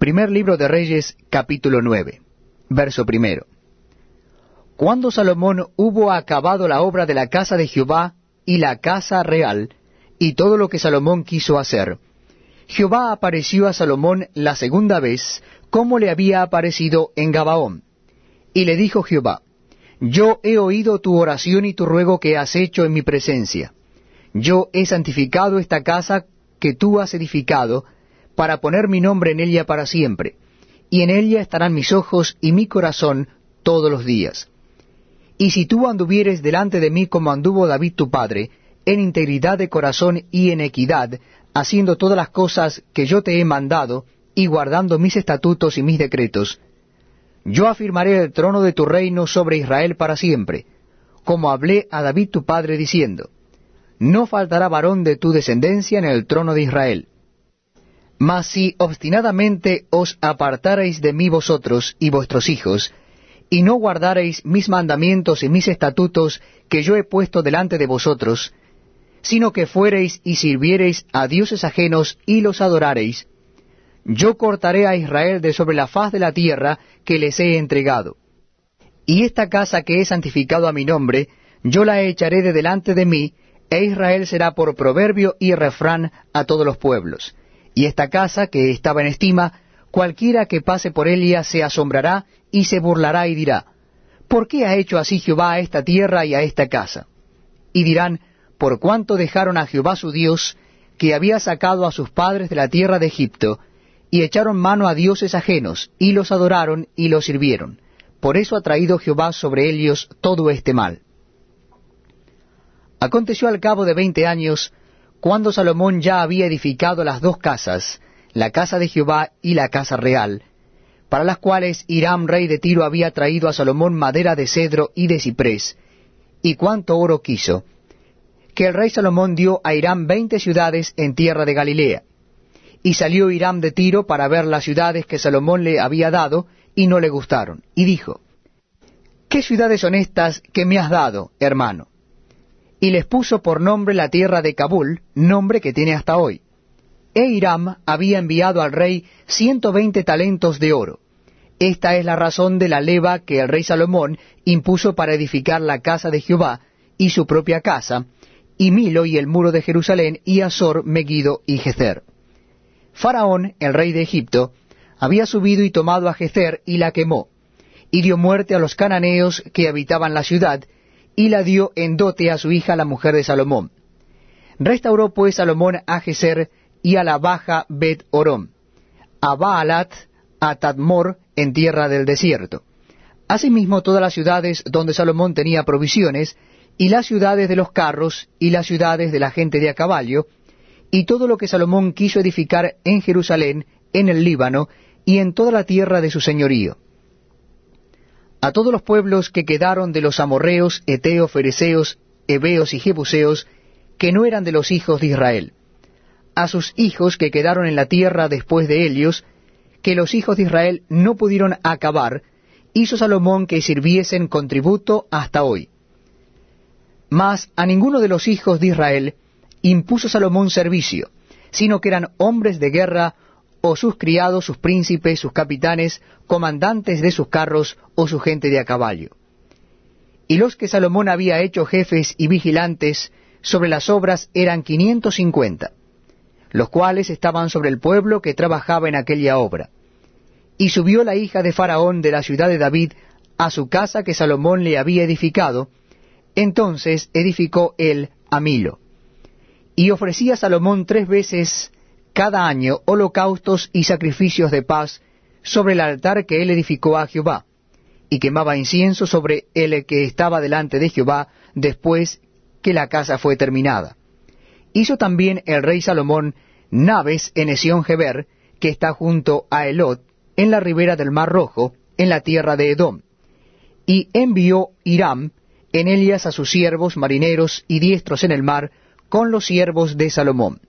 Primer libro de Reyes, capítulo 9, verso primero. Cuando Salomón hubo acabado la obra de la casa de Jehová y la casa real, y todo lo que Salomón quiso hacer, Jehová apareció a Salomón la segunda vez, como le había aparecido en Gabaón. Y le dijo Jehová, Yo he oído tu oración y tu ruego que has hecho en mi presencia. Yo he santificado esta casa que tú has edificado, para poner mi nombre en ella para siempre, y en ella estarán mis ojos y mi corazón todos los días. Y si tú anduvieres delante de mí como anduvo David tu padre, en integridad de corazón y en equidad, haciendo todas las cosas que yo te he mandado, y guardando mis estatutos y mis decretos, yo afirmaré el trono de tu reino sobre Israel para siempre, como hablé a David tu padre diciendo, no faltará varón de tu descendencia en el trono de Israel. Mas si obstinadamente os apartareis de mí vosotros y vuestros hijos, y no guardareis mis mandamientos y mis estatutos que yo he puesto delante de vosotros, sino que fuereis y sirviereis a dioses ajenos y los adorareis, yo cortaré a Israel de sobre la faz de la tierra que les he entregado. Y esta casa que he santificado a mi nombre, yo la echaré de delante de mí, e Israel será por proverbio y refrán a todos los pueblos. Y esta casa, que estaba en estima, cualquiera que pase por ella se asombrará y se burlará y dirá, ¿por qué ha hecho así Jehová a esta tierra y a esta casa? Y dirán, por cuanto dejaron a Jehová su Dios, que había sacado a sus padres de la tierra de Egipto, y echaron mano a dioses ajenos, y los adoraron y los sirvieron. Por eso ha traído Jehová sobre ellos todo este mal. Aconteció al cabo de veinte años, cuando Salomón ya había edificado las dos casas, la casa de Jehová y la casa real, para las cuales Hiram rey de Tiro había traído a Salomón madera de cedro y de ciprés, y cuánto oro quiso, que el rey Salomón dio a Hiram veinte ciudades en tierra de Galilea. Y salió Hiram de Tiro para ver las ciudades que Salomón le había dado, y no le gustaron, y dijo, ¿Qué ciudades son estas que me has dado, hermano? Y les puso por nombre la tierra de Kabul, nombre que tiene hasta hoy. E había enviado al rey ciento veinte talentos de oro. Esta es la razón de la leva que el rey Salomón impuso para edificar la casa de Jehová y su propia casa, y Milo y el muro de Jerusalén, y Azor, Megiddo y Gezer. Faraón, el rey de Egipto, había subido y tomado a Gezer y la quemó, y dio muerte a los cananeos que habitaban la ciudad, y la dio en dote a su hija la mujer de Salomón. Restauró pues Salomón a Geser y a la baja Bet Orom, a Baalat, a Tadmor en tierra del desierto. Asimismo todas las ciudades donde Salomón tenía provisiones, y las ciudades de los carros, y las ciudades de la gente de a caballo, y todo lo que Salomón quiso edificar en Jerusalén, en el Líbano, y en toda la tierra de su señorío a todos los pueblos que quedaron de los amorreos, eteos, fereceos, heveos y jebuseos, que no eran de los hijos de Israel, a sus hijos que quedaron en la tierra después de ellos, que los hijos de Israel no pudieron acabar, hizo Salomón que sirviesen con tributo hasta hoy. Mas a ninguno de los hijos de Israel impuso Salomón servicio, sino que eran hombres de guerra o sus criados, sus príncipes, sus capitanes, comandantes de sus carros o su gente de a caballo. Y los que Salomón había hecho jefes y vigilantes sobre las obras eran quinientos cincuenta, los cuales estaban sobre el pueblo que trabajaba en aquella obra. Y subió la hija de Faraón de la ciudad de David a su casa que Salomón le había edificado, entonces edificó él a Milo. Y ofrecía Salomón tres veces cada año holocaustos y sacrificios de paz sobre el altar que él edificó a Jehová, y quemaba incienso sobre el que estaba delante de Jehová después que la casa fue terminada. Hizo también el rey Salomón naves en Esión Geber, que está junto a Elot, en la ribera del Mar Rojo, en la tierra de Edom. Y envió Hiram en ellas a sus siervos marineros y diestros en el mar, con los siervos de Salomón.